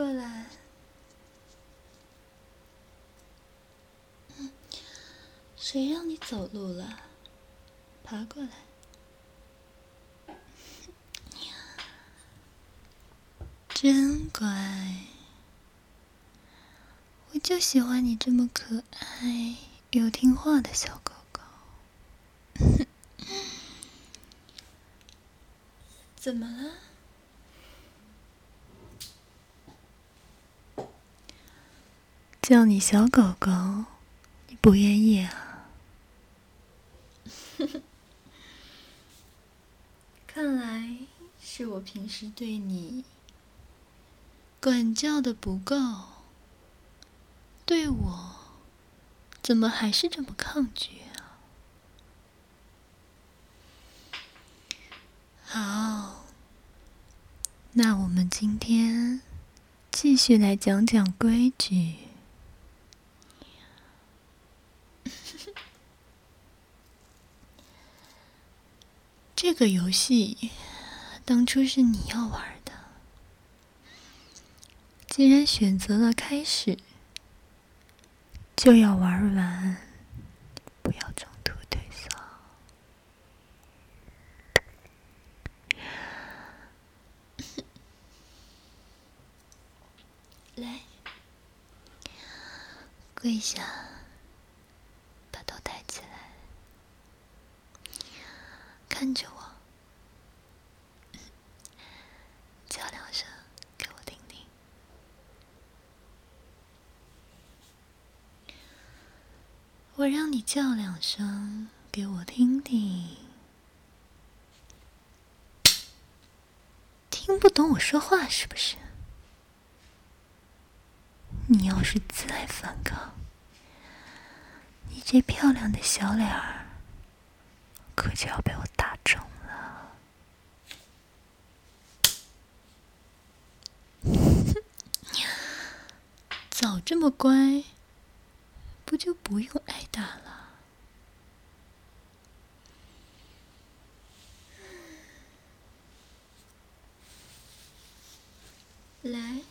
过来。谁让你走路了？爬过来。真乖，我就喜欢你这么可爱又听话的小狗狗。怎么了？叫你小狗狗，你不愿意啊？看来是我平时对你管教的不够，对我怎么还是这么抗拒啊？好，那我们今天继续来讲讲规矩。这个游戏当初是你要玩的，既然选择了开始，就要玩完，不要中途退缩。来，跪下。把头抬起来看着我，叫两声给我听听。我让你叫两声给我听听。听不懂我说话是不是？你要是再反抗，你这漂亮的小脸儿可就要被我打肿了！早这么乖，不就不用挨打了？来。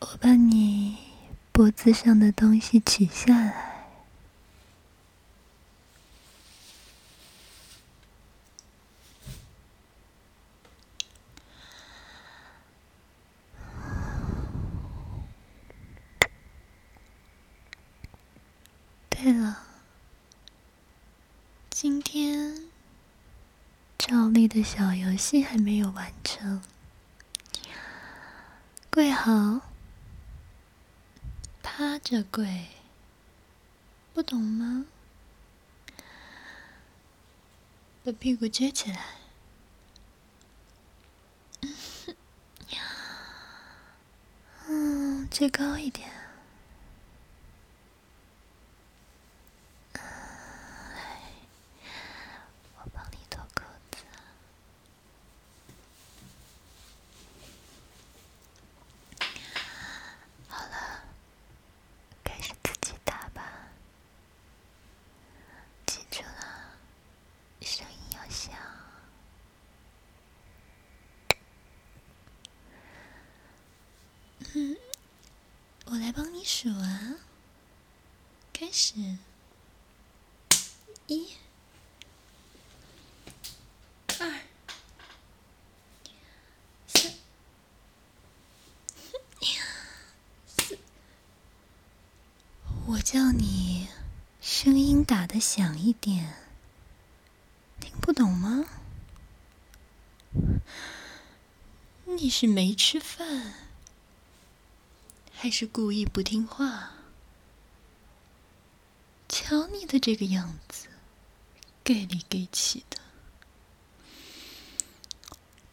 我把你脖子上的东西取下来。对了，今天照例的小游戏还没有完成，跪好。趴着跪，不懂吗？把屁股撅起来，嗯，撅高一点。嗯，我来帮你数啊，开始，一、二、三、四。我叫你声音打得响一点，听不懂吗？你是没吃饭？还是故意不听话？瞧你的这个样子，给里给气的。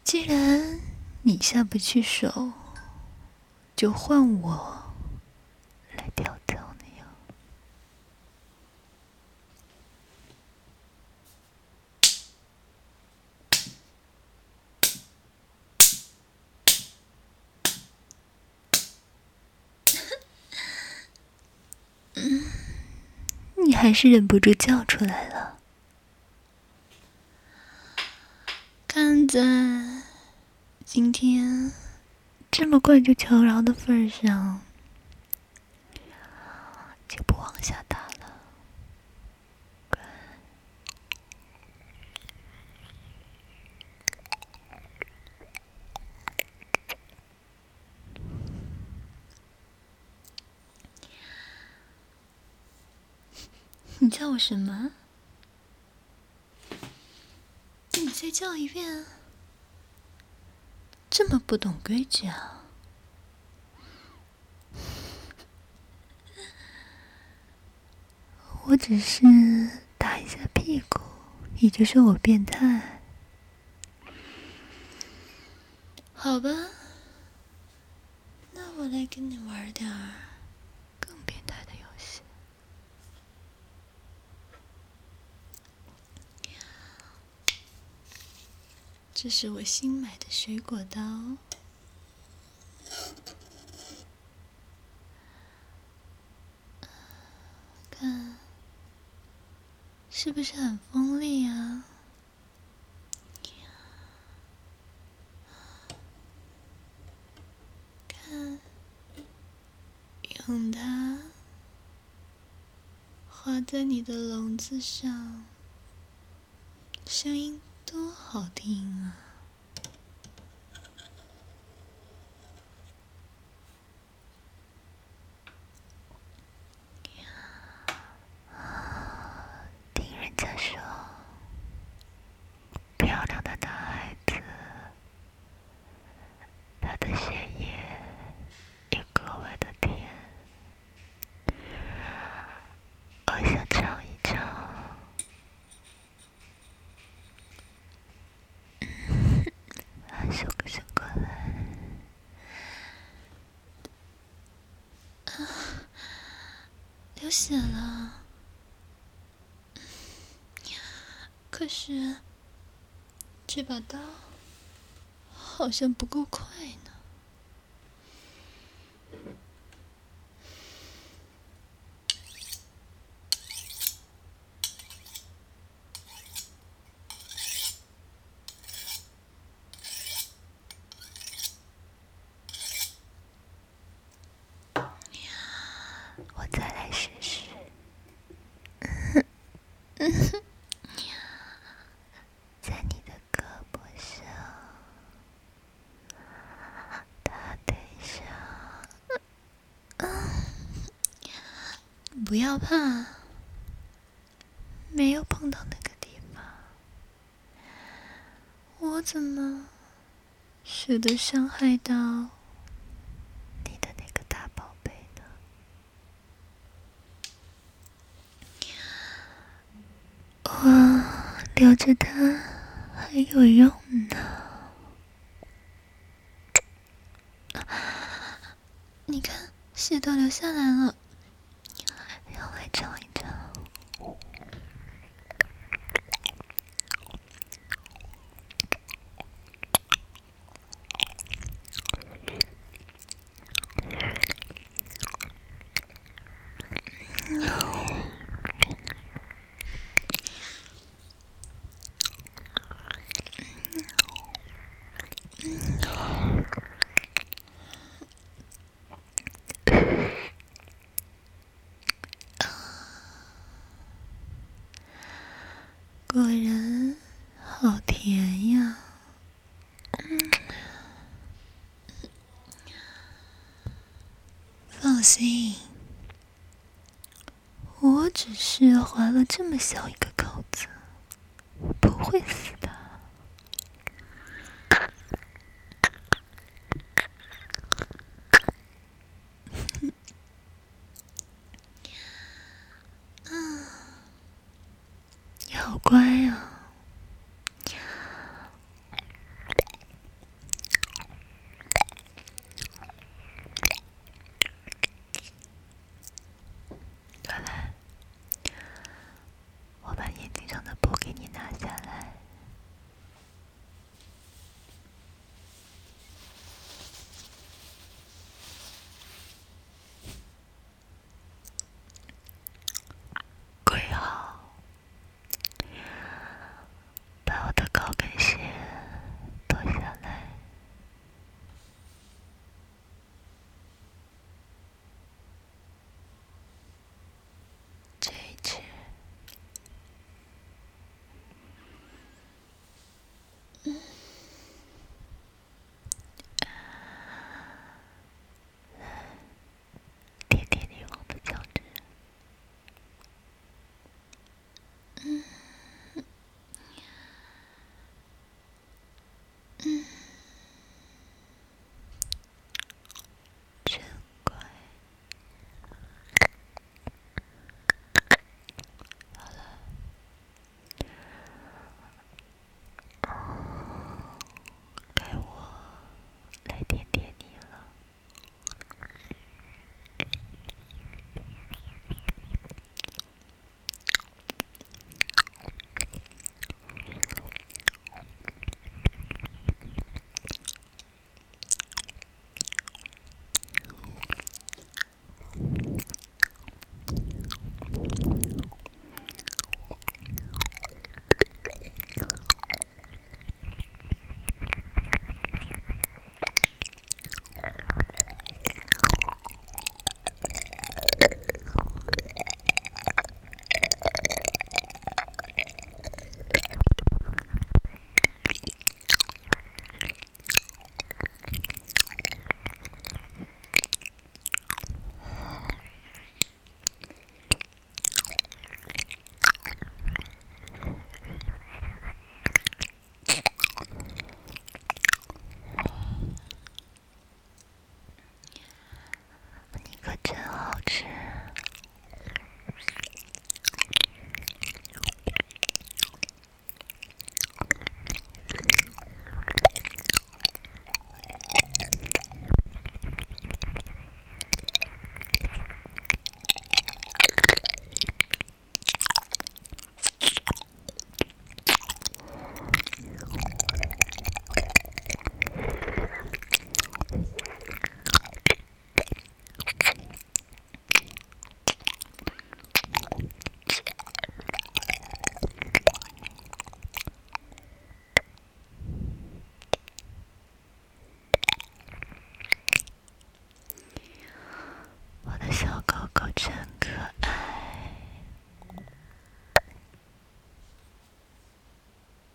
既然你下不去手，就换我是忍不住叫出来了。看在今天这么快就求饶的份上，就不往下打了。你叫我什么？你再叫一遍。这么不懂规矩啊！我只是打一下屁股，你就说我变态？好吧，那我来跟你玩点儿。这是我新买的水果刀，看，是不是很锋利啊？看，用它划在你的笼子上，声音。多好听啊！听人家说，漂亮的男孩子，他的血液也格外的甜。我想尝一尝。流血了，可是这把刀好像不够快呢。不要怕，没有碰到那个地方，我怎么舍得伤害到你的那个大宝贝呢？我留着它还有用呢。你看，血都流下来了。果然好甜呀！放心，只是划了这么小一个口子，不会死的。你好乖呀！